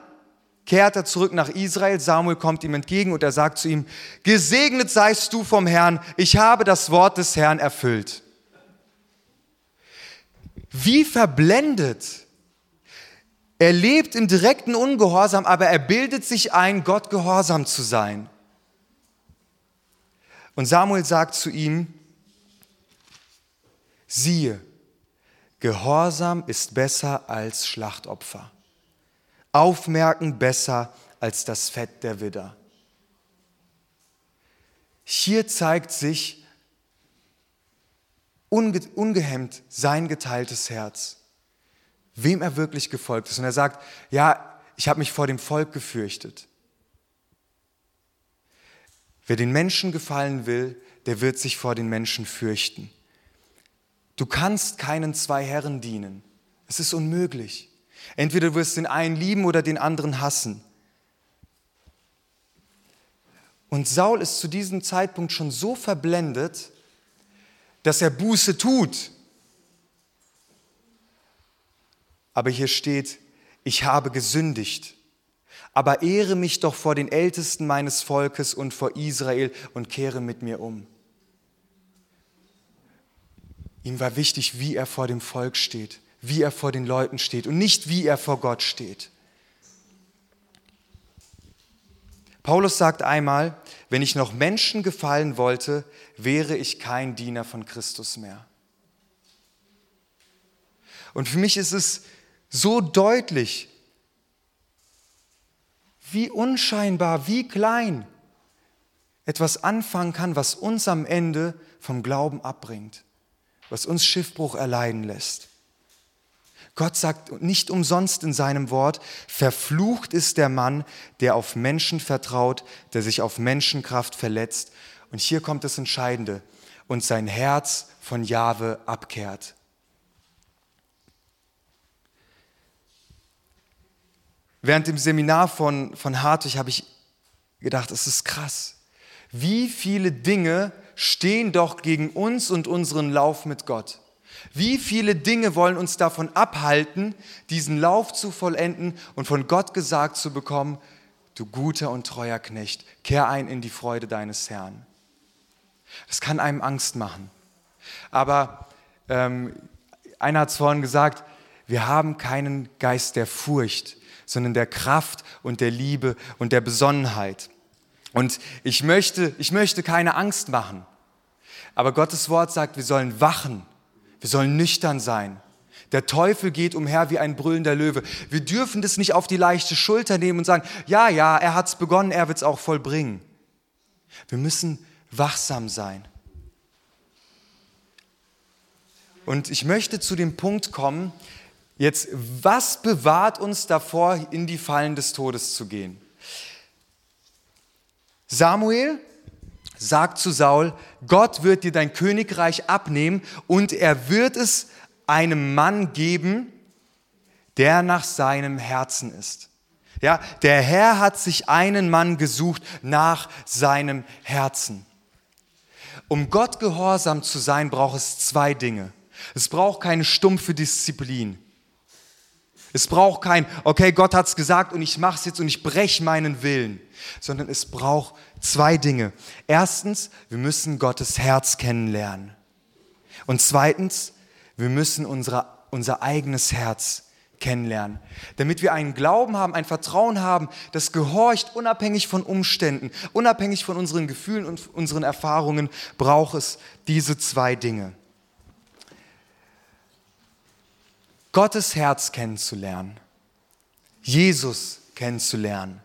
Speaker 1: kehrt er zurück nach Israel. Samuel kommt ihm entgegen und er sagt zu ihm, gesegnet seist du vom Herrn, ich habe das Wort des Herrn erfüllt. Wie verblendet. Er lebt im direkten Ungehorsam, aber er bildet sich ein, Gott gehorsam zu sein. Und Samuel sagt zu ihm, siehe, Gehorsam ist besser als Schlachtopfer. Aufmerken besser als das Fett der Widder. Hier zeigt sich unge ungehemmt sein geteiltes Herz, wem er wirklich gefolgt ist. Und er sagt, ja, ich habe mich vor dem Volk gefürchtet. Wer den Menschen gefallen will, der wird sich vor den Menschen fürchten. Du kannst keinen zwei Herren dienen. Es ist unmöglich. Entweder du wirst den einen lieben oder den anderen hassen. Und Saul ist zu diesem Zeitpunkt schon so verblendet, dass er Buße tut. Aber hier steht, ich habe gesündigt. Aber ehre mich doch vor den Ältesten meines Volkes und vor Israel und kehre mit mir um. Ihm war wichtig, wie er vor dem Volk steht wie er vor den Leuten steht und nicht wie er vor Gott steht. Paulus sagt einmal, wenn ich noch Menschen gefallen wollte, wäre ich kein Diener von Christus mehr. Und für mich ist es so deutlich, wie unscheinbar, wie klein etwas anfangen kann, was uns am Ende vom Glauben abbringt, was uns Schiffbruch erleiden lässt. Gott sagt nicht umsonst in seinem Wort, verflucht ist der Mann, der auf Menschen vertraut, der sich auf Menschenkraft verletzt. Und hier kommt das Entscheidende, und sein Herz von Jahwe abkehrt. Während dem Seminar von, von Hartwig habe ich gedacht, es ist krass. Wie viele Dinge stehen doch gegen uns und unseren Lauf mit Gott? Wie viele Dinge wollen uns davon abhalten, diesen Lauf zu vollenden und von Gott gesagt zu bekommen, du guter und treuer Knecht, kehr ein in die Freude deines Herrn. Das kann einem Angst machen. Aber ähm, einer hat es vorhin gesagt, wir haben keinen Geist der Furcht, sondern der Kraft und der Liebe und der Besonnenheit. Und ich möchte, ich möchte keine Angst machen. Aber Gottes Wort sagt, wir sollen wachen wir sollen nüchtern sein. Der Teufel geht umher wie ein brüllender Löwe. Wir dürfen das nicht auf die leichte Schulter nehmen und sagen, ja, ja, er hat es begonnen, er wird es auch vollbringen. Wir müssen wachsam sein. Und ich möchte zu dem Punkt kommen, jetzt, was bewahrt uns davor, in die Fallen des Todes zu gehen? Samuel sagt zu Saul, Gott wird dir dein Königreich abnehmen und er wird es einem Mann geben, der nach seinem Herzen ist. Ja, der Herr hat sich einen Mann gesucht nach seinem Herzen. Um Gott gehorsam zu sein, braucht es zwei Dinge. Es braucht keine stumpfe Disziplin. Es braucht kein, okay, Gott hat es gesagt und ich mache es jetzt und ich breche meinen Willen, sondern es braucht zwei Dinge. Erstens, wir müssen Gottes Herz kennenlernen. Und zweitens, wir müssen unsere, unser eigenes Herz kennenlernen, damit wir einen Glauben haben, ein Vertrauen haben, das gehorcht unabhängig von Umständen, unabhängig von unseren Gefühlen und unseren Erfahrungen, braucht es diese zwei Dinge. Gottes Herz kennenzulernen, Jesus kennenzulernen.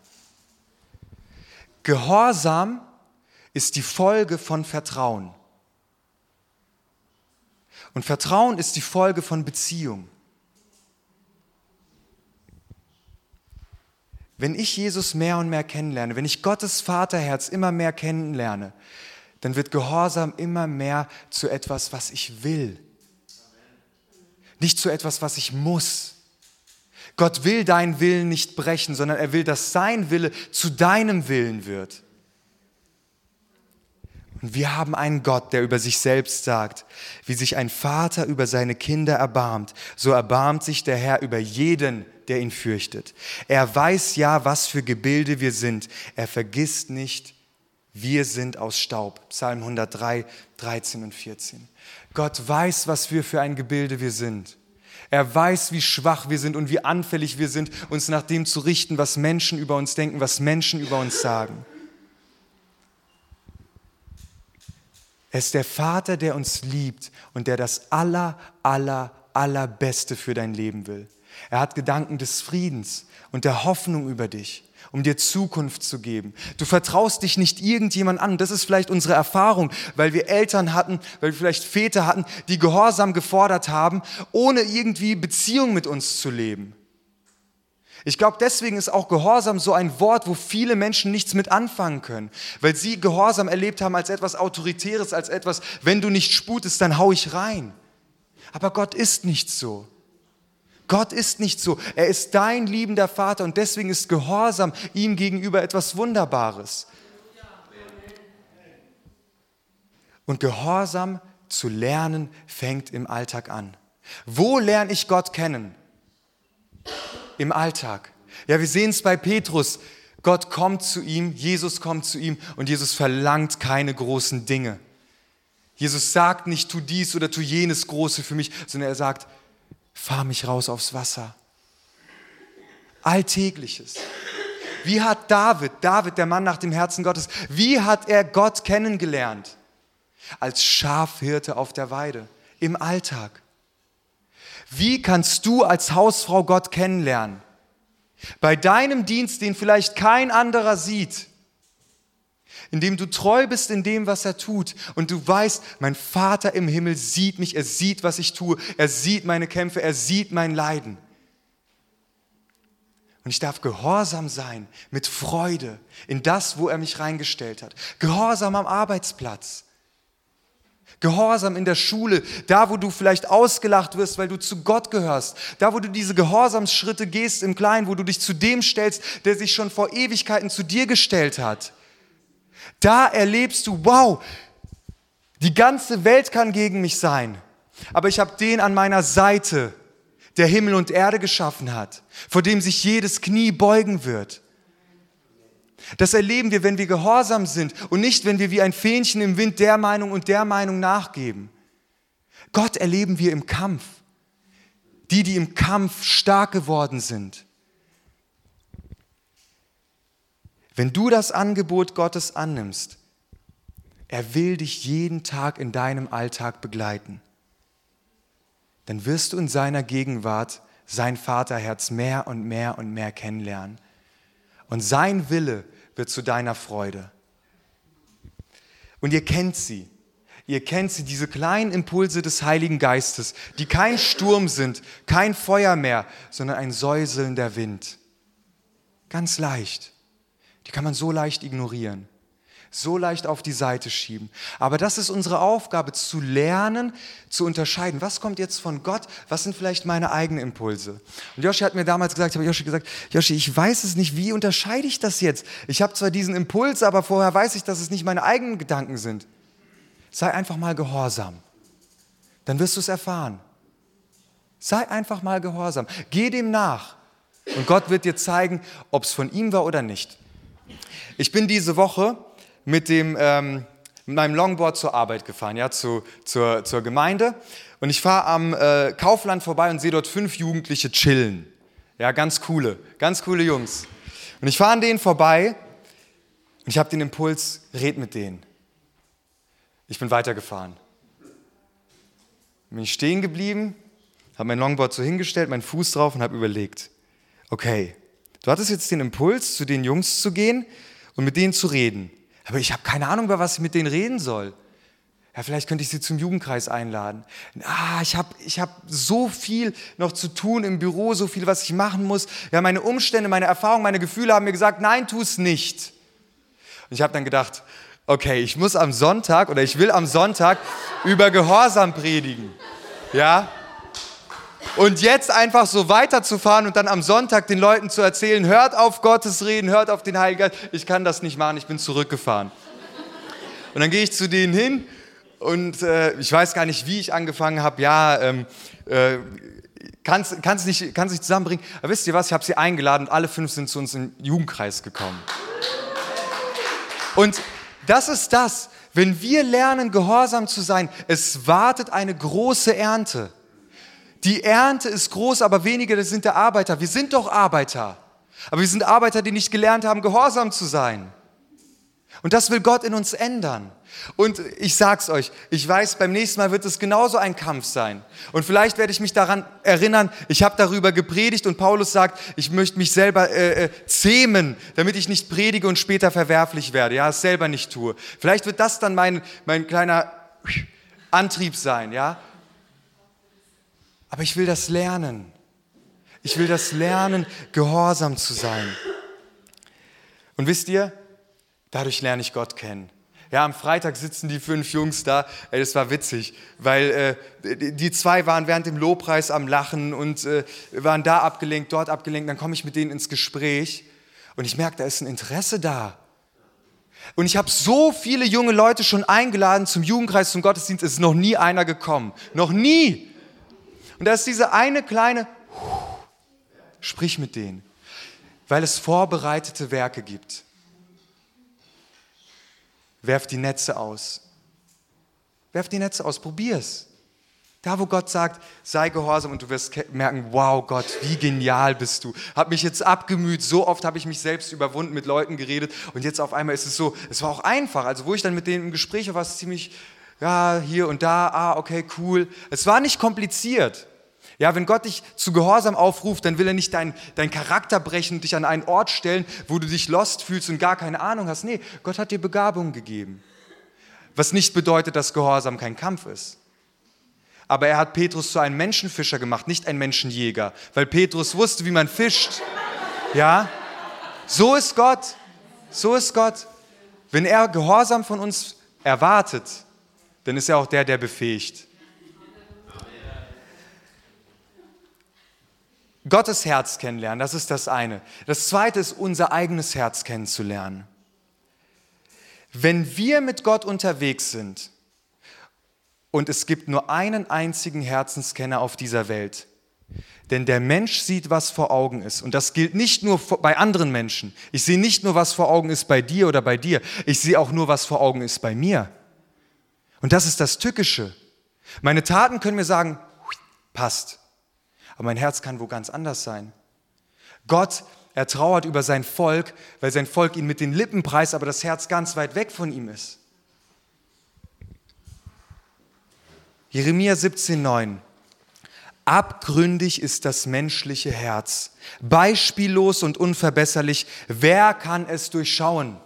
Speaker 1: Gehorsam ist die Folge von Vertrauen. Und Vertrauen ist die Folge von Beziehung. Wenn ich Jesus mehr und mehr kennenlerne, wenn ich Gottes Vaterherz immer mehr kennenlerne, dann wird Gehorsam immer mehr zu etwas, was ich will. Nicht zu etwas, was ich muss. Gott will deinen Willen nicht brechen, sondern er will, dass sein Wille zu deinem Willen wird. Und wir haben einen Gott, der über sich selbst sagt, wie sich ein Vater über seine Kinder erbarmt, so erbarmt sich der Herr über jeden, der ihn fürchtet. Er weiß ja, was für Gebilde wir sind. Er vergisst nicht, wir sind aus Staub. Psalm 103, 13 und 14. Gott weiß, was wir für ein Gebilde wir sind. Er weiß, wie schwach wir sind und wie anfällig wir sind, uns nach dem zu richten, was Menschen über uns denken, was Menschen über uns sagen. Er ist der Vater, der uns liebt und der das aller, aller, allerbeste für dein Leben will. Er hat Gedanken des Friedens und der Hoffnung über dich, um dir Zukunft zu geben. Du vertraust dich nicht irgendjemand an. Das ist vielleicht unsere Erfahrung, weil wir Eltern hatten, weil wir vielleicht Väter hatten, die Gehorsam gefordert haben, ohne irgendwie Beziehung mit uns zu leben. Ich glaube, deswegen ist auch Gehorsam so ein Wort, wo viele Menschen nichts mit anfangen können, weil sie Gehorsam erlebt haben als etwas Autoritäres, als etwas, wenn du nicht sputest, dann hau ich rein. Aber Gott ist nicht so. Gott ist nicht so. Er ist dein liebender Vater und deswegen ist Gehorsam ihm gegenüber etwas Wunderbares. Und Gehorsam zu lernen fängt im Alltag an. Wo lerne ich Gott kennen? Im Alltag. Ja, wir sehen es bei Petrus. Gott kommt zu ihm, Jesus kommt zu ihm und Jesus verlangt keine großen Dinge. Jesus sagt nicht, tu dies oder tu jenes Große für mich, sondern er sagt, fahr mich raus aufs Wasser. Alltägliches. Wie hat David, David, der Mann nach dem Herzen Gottes, wie hat er Gott kennengelernt? Als Schafhirte auf der Weide, im Alltag. Wie kannst du als Hausfrau Gott kennenlernen? Bei deinem Dienst, den vielleicht kein anderer sieht indem du treu bist in dem, was er tut und du weißt, mein Vater im Himmel sieht mich, er sieht, was ich tue, er sieht meine Kämpfe, er sieht mein Leiden. Und ich darf gehorsam sein, mit Freude in das, wo er mich reingestellt hat. Gehorsam am Arbeitsplatz. Gehorsam in der Schule, da wo du vielleicht ausgelacht wirst, weil du zu Gott gehörst, da wo du diese Gehorsamsschritte gehst im Kleinen, wo du dich zu dem stellst, der sich schon vor Ewigkeiten zu dir gestellt hat. Da erlebst du, wow, die ganze Welt kann gegen mich sein, aber ich habe den an meiner Seite, der Himmel und Erde geschaffen hat, vor dem sich jedes Knie beugen wird. Das erleben wir, wenn wir gehorsam sind und nicht, wenn wir wie ein Fähnchen im Wind der Meinung und der Meinung nachgeben. Gott erleben wir im Kampf. Die, die im Kampf stark geworden sind. Wenn du das Angebot Gottes annimmst, er will dich jeden Tag in deinem Alltag begleiten, dann wirst du in seiner Gegenwart sein Vaterherz mehr und mehr und mehr kennenlernen. Und sein Wille wird zu deiner Freude. Und ihr kennt sie. Ihr kennt sie, diese kleinen Impulse des Heiligen Geistes, die kein Sturm sind, kein Feuer mehr, sondern ein Säuseln der Wind. Ganz leicht. Die kann man so leicht ignorieren, so leicht auf die Seite schieben. Aber das ist unsere Aufgabe, zu lernen, zu unterscheiden. Was kommt jetzt von Gott? Was sind vielleicht meine eigenen Impulse? Und Joshi hat mir damals gesagt, ich habe Joshi gesagt, Joshi, ich weiß es nicht, wie unterscheide ich das jetzt? Ich habe zwar diesen Impuls, aber vorher weiß ich, dass es nicht meine eigenen Gedanken sind. Sei einfach mal gehorsam. Dann wirst du es erfahren. Sei einfach mal gehorsam. Geh dem nach. Und Gott wird dir zeigen, ob es von ihm war oder nicht. Ich bin diese Woche mit, dem, ähm, mit meinem Longboard zur Arbeit gefahren, ja, zu, zur, zur Gemeinde. Und ich fahre am äh, Kaufland vorbei und sehe dort fünf Jugendliche chillen. Ja, ganz coole, ganz coole Jungs. Und ich fahre an denen vorbei und ich habe den Impuls, red mit denen. Ich bin weitergefahren. Bin ich stehen geblieben, habe mein Longboard so hingestellt, meinen Fuß drauf und habe überlegt, okay, du hattest jetzt den Impuls, zu den Jungs zu gehen und mit denen zu reden. Aber ich habe keine Ahnung, über was ich mit denen reden soll. Ja, vielleicht könnte ich sie zum Jugendkreis einladen. Ah, ich habe ich hab so viel noch zu tun im Büro, so viel, was ich machen muss. Ja, meine Umstände, meine Erfahrungen, meine Gefühle haben mir gesagt, nein, tu es nicht. Und ich habe dann gedacht, okay, ich muss am Sonntag oder ich will am Sonntag über Gehorsam predigen. Ja? Und jetzt einfach so weiterzufahren und dann am Sonntag den Leuten zu erzählen, hört auf Gottes Reden, hört auf den Heiligen Geist. Ich kann das nicht machen, ich bin zurückgefahren. Und dann gehe ich zu denen hin und äh, ich weiß gar nicht, wie ich angefangen habe. Ja, ähm, äh, kann es nicht, kann's nicht zusammenbringen. Aber wisst ihr was, ich habe sie eingeladen und alle fünf sind zu uns im Jugendkreis gekommen. Und das ist das, wenn wir lernen, gehorsam zu sein, es wartet eine große Ernte. Die Ernte ist groß, aber wenige sind der Arbeiter. Wir sind doch Arbeiter. Aber wir sind Arbeiter, die nicht gelernt haben, gehorsam zu sein. Und das will Gott in uns ändern. Und ich sag's euch, ich weiß, beim nächsten Mal wird es genauso ein Kampf sein. Und vielleicht werde ich mich daran erinnern, ich habe darüber gepredigt und Paulus sagt, ich möchte mich selber äh, äh, zähmen, damit ich nicht predige und später verwerflich werde, ja, es selber nicht tue. Vielleicht wird das dann mein, mein kleiner Antrieb sein, ja. Aber ich will das lernen. Ich will das lernen, gehorsam zu sein. Und wisst ihr, dadurch lerne ich Gott kennen. Ja, am Freitag sitzen die fünf Jungs da. Ey, das war witzig, weil äh, die zwei waren während dem Lobpreis am Lachen und äh, waren da abgelenkt, dort abgelenkt. Dann komme ich mit denen ins Gespräch und ich merke, da ist ein Interesse da. Und ich habe so viele junge Leute schon eingeladen zum Jugendkreis, zum Gottesdienst. Es ist noch nie einer gekommen. Noch nie. Und da ist diese eine kleine, sprich mit denen, weil es vorbereitete Werke gibt. Werf die Netze aus. Werf die Netze aus, probier's. Da, wo Gott sagt, sei gehorsam und du wirst merken, wow Gott, wie genial bist du. Hab mich jetzt abgemüht, so oft habe ich mich selbst überwunden, mit Leuten geredet und jetzt auf einmal ist es so, es war auch einfach. Also wo ich dann mit denen im Gespräch war, war es ziemlich, ja, hier und da, ah, okay, cool. Es war nicht kompliziert. Ja, wenn Gott dich zu Gehorsam aufruft, dann will er nicht deinen dein Charakter brechen und dich an einen Ort stellen, wo du dich lost fühlst und gar keine Ahnung hast. Nee, Gott hat dir Begabung gegeben. Was nicht bedeutet, dass Gehorsam kein Kampf ist. Aber er hat Petrus zu einem Menschenfischer gemacht, nicht ein Menschenjäger, weil Petrus wusste, wie man fischt. Ja? So ist Gott. So ist Gott. Wenn er Gehorsam von uns erwartet, dann ist er auch der, der befähigt. Gottes Herz kennenlernen, das ist das eine. Das zweite ist, unser eigenes Herz kennenzulernen. Wenn wir mit Gott unterwegs sind und es gibt nur einen einzigen Herzenskenner auf dieser Welt, denn der Mensch sieht, was vor Augen ist. Und das gilt nicht nur bei anderen Menschen. Ich sehe nicht nur, was vor Augen ist bei dir oder bei dir. Ich sehe auch nur, was vor Augen ist bei mir. Und das ist das Tückische. Meine Taten können mir sagen, passt. Aber mein Herz kann wo ganz anders sein. Gott, er trauert über sein Volk, weil sein Volk ihn mit den Lippen preist, aber das Herz ganz weit weg von ihm ist. Jeremia 17,9 Abgründig ist das menschliche Herz, beispiellos und unverbesserlich. Wer kann es durchschauen?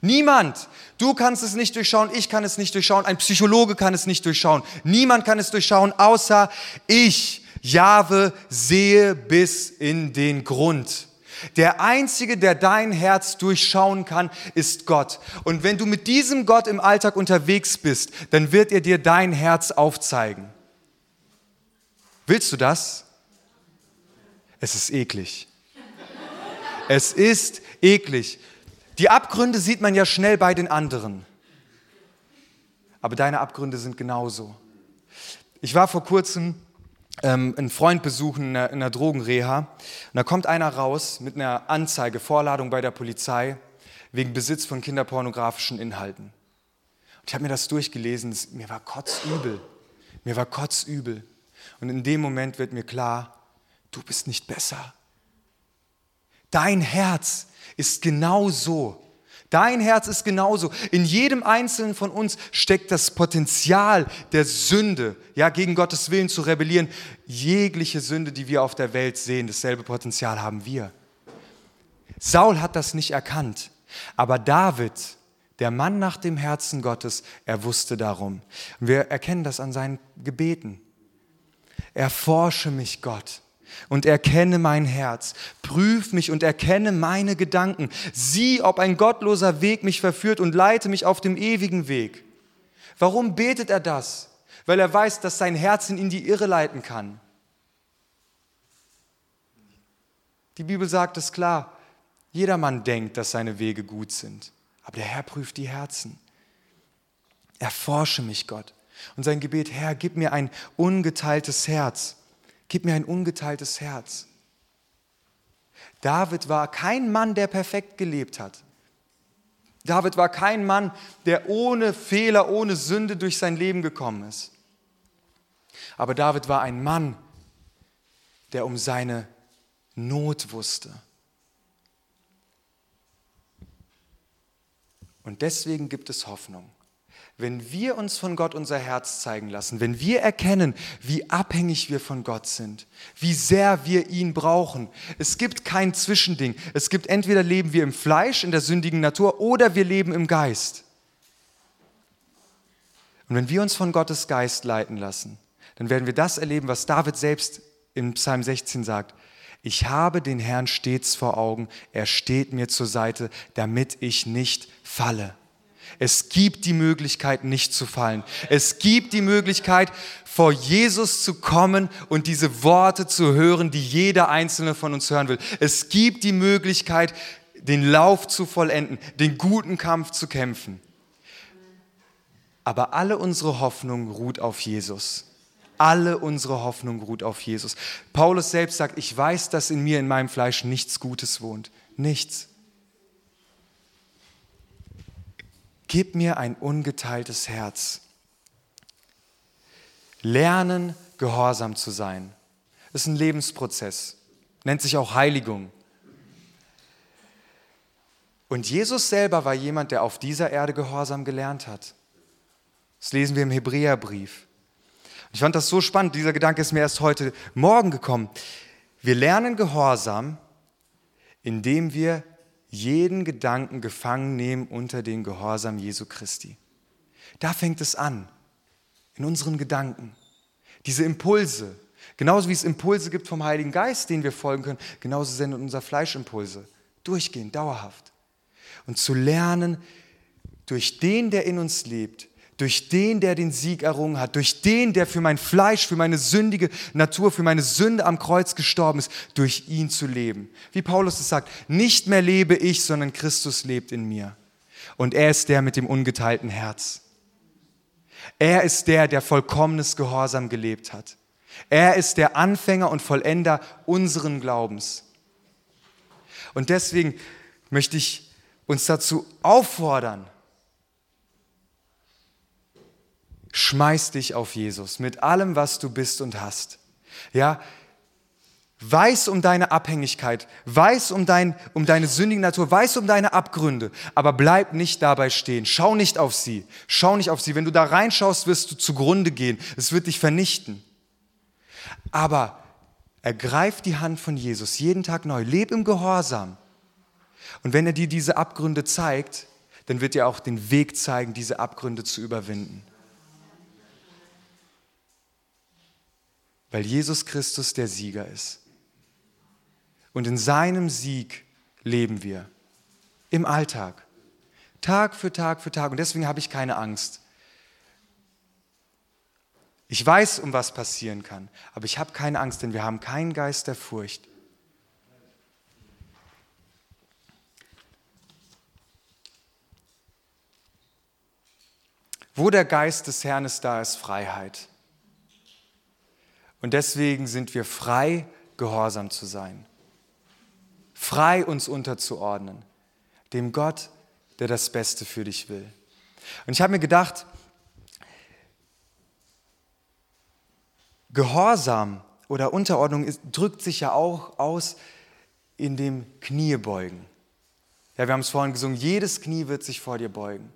Speaker 1: Niemand. Du kannst es nicht durchschauen, ich kann es nicht durchschauen, ein Psychologe kann es nicht durchschauen. Niemand kann es durchschauen, außer ich. Jahwe sehe bis in den Grund. Der Einzige, der dein Herz durchschauen kann, ist Gott. Und wenn du mit diesem Gott im Alltag unterwegs bist, dann wird er dir dein Herz aufzeigen. Willst du das? Es ist eklig. Es ist eklig. Die Abgründe sieht man ja schnell bei den anderen. Aber deine Abgründe sind genauso. Ich war vor kurzem ähm, einen Freund besuchen in einer, in einer Drogenreha. Und da kommt einer raus mit einer Anzeige, Vorladung bei der Polizei wegen Besitz von kinderpornografischen Inhalten. Und ich habe mir das durchgelesen, das, mir war kotzübel. Mir war kotzübel. Und in dem Moment wird mir klar, du bist nicht besser. Dein Herz ist genau so. Dein Herz ist genauso. In jedem Einzelnen von uns steckt das Potenzial der Sünde, ja, gegen Gottes Willen zu rebellieren. Jegliche Sünde, die wir auf der Welt sehen, dasselbe Potenzial haben wir. Saul hat das nicht erkannt, aber David, der Mann nach dem Herzen Gottes, er wusste darum. wir erkennen das an seinen Gebeten. Erforsche mich, Gott und erkenne mein Herz. Prüf mich und erkenne meine Gedanken. Sieh, ob ein gottloser Weg mich verführt und leite mich auf dem ewigen Weg. Warum betet er das? Weil er weiß, dass sein Herz ihn in die Irre leiten kann. Die Bibel sagt es klar. Jedermann denkt, dass seine Wege gut sind. Aber der Herr prüft die Herzen. Erforsche mich, Gott. Und sein Gebet, Herr, gib mir ein ungeteiltes Herz Gib mir ein ungeteiltes Herz. David war kein Mann, der perfekt gelebt hat. David war kein Mann, der ohne Fehler, ohne Sünde durch sein Leben gekommen ist. Aber David war ein Mann, der um seine Not wusste. Und deswegen gibt es Hoffnung wenn wir uns von Gott unser Herz zeigen lassen, wenn wir erkennen, wie abhängig wir von Gott sind, wie sehr wir ihn brauchen. Es gibt kein Zwischending. Es gibt entweder leben wir im Fleisch, in der sündigen Natur, oder wir leben im Geist. Und wenn wir uns von Gottes Geist leiten lassen, dann werden wir das erleben, was David selbst im Psalm 16 sagt. Ich habe den Herrn stets vor Augen, er steht mir zur Seite, damit ich nicht falle. Es gibt die Möglichkeit, nicht zu fallen. Es gibt die Möglichkeit, vor Jesus zu kommen und diese Worte zu hören, die jeder einzelne von uns hören will. Es gibt die Möglichkeit, den Lauf zu vollenden, den guten Kampf zu kämpfen. Aber alle unsere Hoffnung ruht auf Jesus. Alle unsere Hoffnung ruht auf Jesus. Paulus selbst sagt, ich weiß, dass in mir, in meinem Fleisch nichts Gutes wohnt. Nichts. Gib mir ein ungeteiltes Herz. Lernen, gehorsam zu sein. Ist ein Lebensprozess, nennt sich auch Heiligung. Und Jesus selber war jemand, der auf dieser Erde Gehorsam gelernt hat. Das lesen wir im Hebräerbrief. Ich fand das so spannend, dieser Gedanke ist mir erst heute Morgen gekommen. Wir lernen Gehorsam, indem wir jeden Gedanken gefangen nehmen unter den Gehorsam Jesu Christi. Da fängt es an, in unseren Gedanken. Diese Impulse, genauso wie es Impulse gibt vom Heiligen Geist, denen wir folgen können, genauso sind unser Fleisch Impulse. Durchgehend, dauerhaft. Und zu lernen, durch den, der in uns lebt, durch den, der den Sieg errungen hat, durch den, der für mein Fleisch, für meine sündige Natur, für meine Sünde am Kreuz gestorben ist, durch ihn zu leben. Wie Paulus es sagt, nicht mehr lebe ich, sondern Christus lebt in mir. Und er ist der mit dem ungeteilten Herz. Er ist der, der vollkommenes Gehorsam gelebt hat. Er ist der Anfänger und Vollender unseren Glaubens. Und deswegen möchte ich uns dazu auffordern, schmeiß dich auf Jesus mit allem, was du bist und hast. Ja, Weiß um deine Abhängigkeit, weiß um, dein, um deine sündige Natur, weiß um deine Abgründe, aber bleib nicht dabei stehen. Schau nicht auf sie. Schau nicht auf sie. Wenn du da reinschaust, wirst du zugrunde gehen. Es wird dich vernichten. Aber ergreif die Hand von Jesus jeden Tag neu. Leb im Gehorsam. Und wenn er dir diese Abgründe zeigt, dann wird er auch den Weg zeigen, diese Abgründe zu überwinden. Weil Jesus Christus der Sieger ist. Und in seinem Sieg leben wir im Alltag, Tag für Tag für Tag. Und deswegen habe ich keine Angst. Ich weiß, um was passieren kann, aber ich habe keine Angst, denn wir haben keinen Geist der Furcht. Wo der Geist des Herrn ist, da ist Freiheit. Und deswegen sind wir frei, gehorsam zu sein. Frei uns unterzuordnen. Dem Gott, der das Beste für dich will. Und ich habe mir gedacht, Gehorsam oder Unterordnung ist, drückt sich ja auch aus in dem Kniebeugen. Ja, wir haben es vorhin gesungen, jedes Knie wird sich vor dir beugen.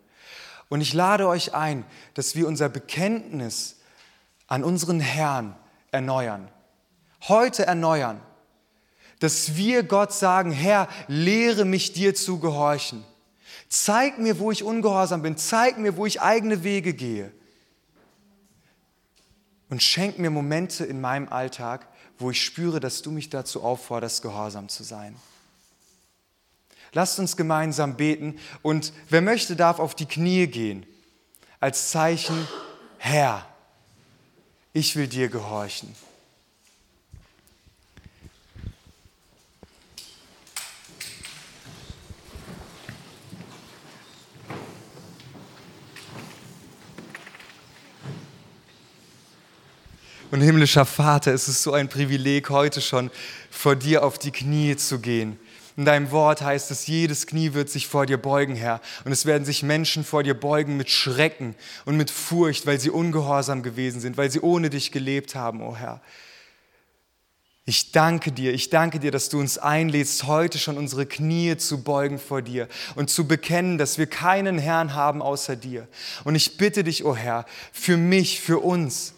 Speaker 1: Und ich lade euch ein, dass wir unser Bekenntnis an unseren Herrn erneuern. Heute erneuern. Dass wir Gott sagen, Herr, lehre mich dir zu gehorchen. Zeig mir, wo ich ungehorsam bin. Zeig mir, wo ich eigene Wege gehe. Und schenk mir Momente in meinem Alltag, wo ich spüre, dass du mich dazu aufforderst, gehorsam zu sein. Lasst uns gemeinsam beten und wer möchte, darf auf die Knie gehen als Zeichen, Herr, ich will dir gehorchen. Und himmlischer Vater, es ist so ein Privileg, heute schon vor dir auf die Knie zu gehen. In deinem Wort heißt es, jedes Knie wird sich vor dir beugen, Herr. Und es werden sich Menschen vor dir beugen mit Schrecken und mit Furcht, weil sie ungehorsam gewesen sind, weil sie ohne dich gelebt haben, o oh Herr. Ich danke dir, ich danke dir, dass du uns einlädst, heute schon unsere Knie zu beugen vor dir und zu bekennen, dass wir keinen Herrn haben außer dir. Und ich bitte dich, o oh Herr, für mich, für uns,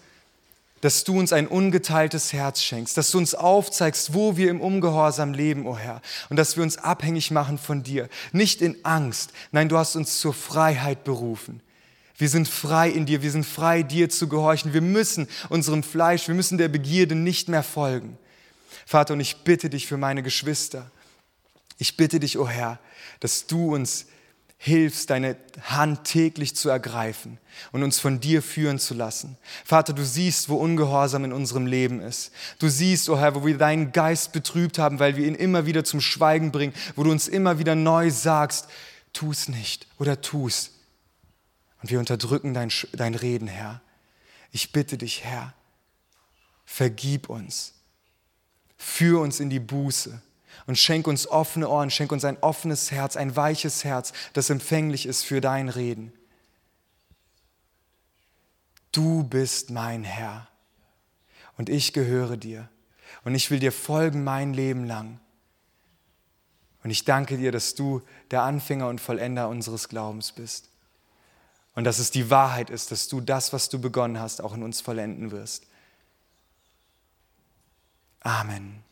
Speaker 1: dass du uns ein ungeteiltes Herz schenkst, dass du uns aufzeigst, wo wir im Ungehorsam leben, o oh Herr, und dass wir uns abhängig machen von dir, nicht in Angst, nein, du hast uns zur Freiheit berufen. Wir sind frei in dir, wir sind frei, dir zu gehorchen. Wir müssen unserem Fleisch, wir müssen der Begierde nicht mehr folgen. Vater, und ich bitte dich für meine Geschwister. Ich bitte dich, o oh Herr, dass du uns hilfst, deine Hand täglich zu ergreifen und uns von dir führen zu lassen. Vater, du siehst, wo Ungehorsam in unserem Leben ist. Du siehst, oh Herr, wo wir deinen Geist betrübt haben, weil wir ihn immer wieder zum Schweigen bringen, wo du uns immer wieder neu sagst, tu es nicht oder tu es. Und wir unterdrücken dein, dein Reden, Herr. Ich bitte dich, Herr, vergib uns, führ uns in die Buße und schenk uns offene Ohren, schenk uns ein offenes Herz, ein weiches Herz, das empfänglich ist für dein Reden. Du bist mein Herr und ich gehöre dir und ich will dir folgen mein Leben lang. Und ich danke dir, dass du der Anfänger und Vollender unseres Glaubens bist. Und dass es die Wahrheit ist, dass du das, was du begonnen hast, auch in uns vollenden wirst. Amen.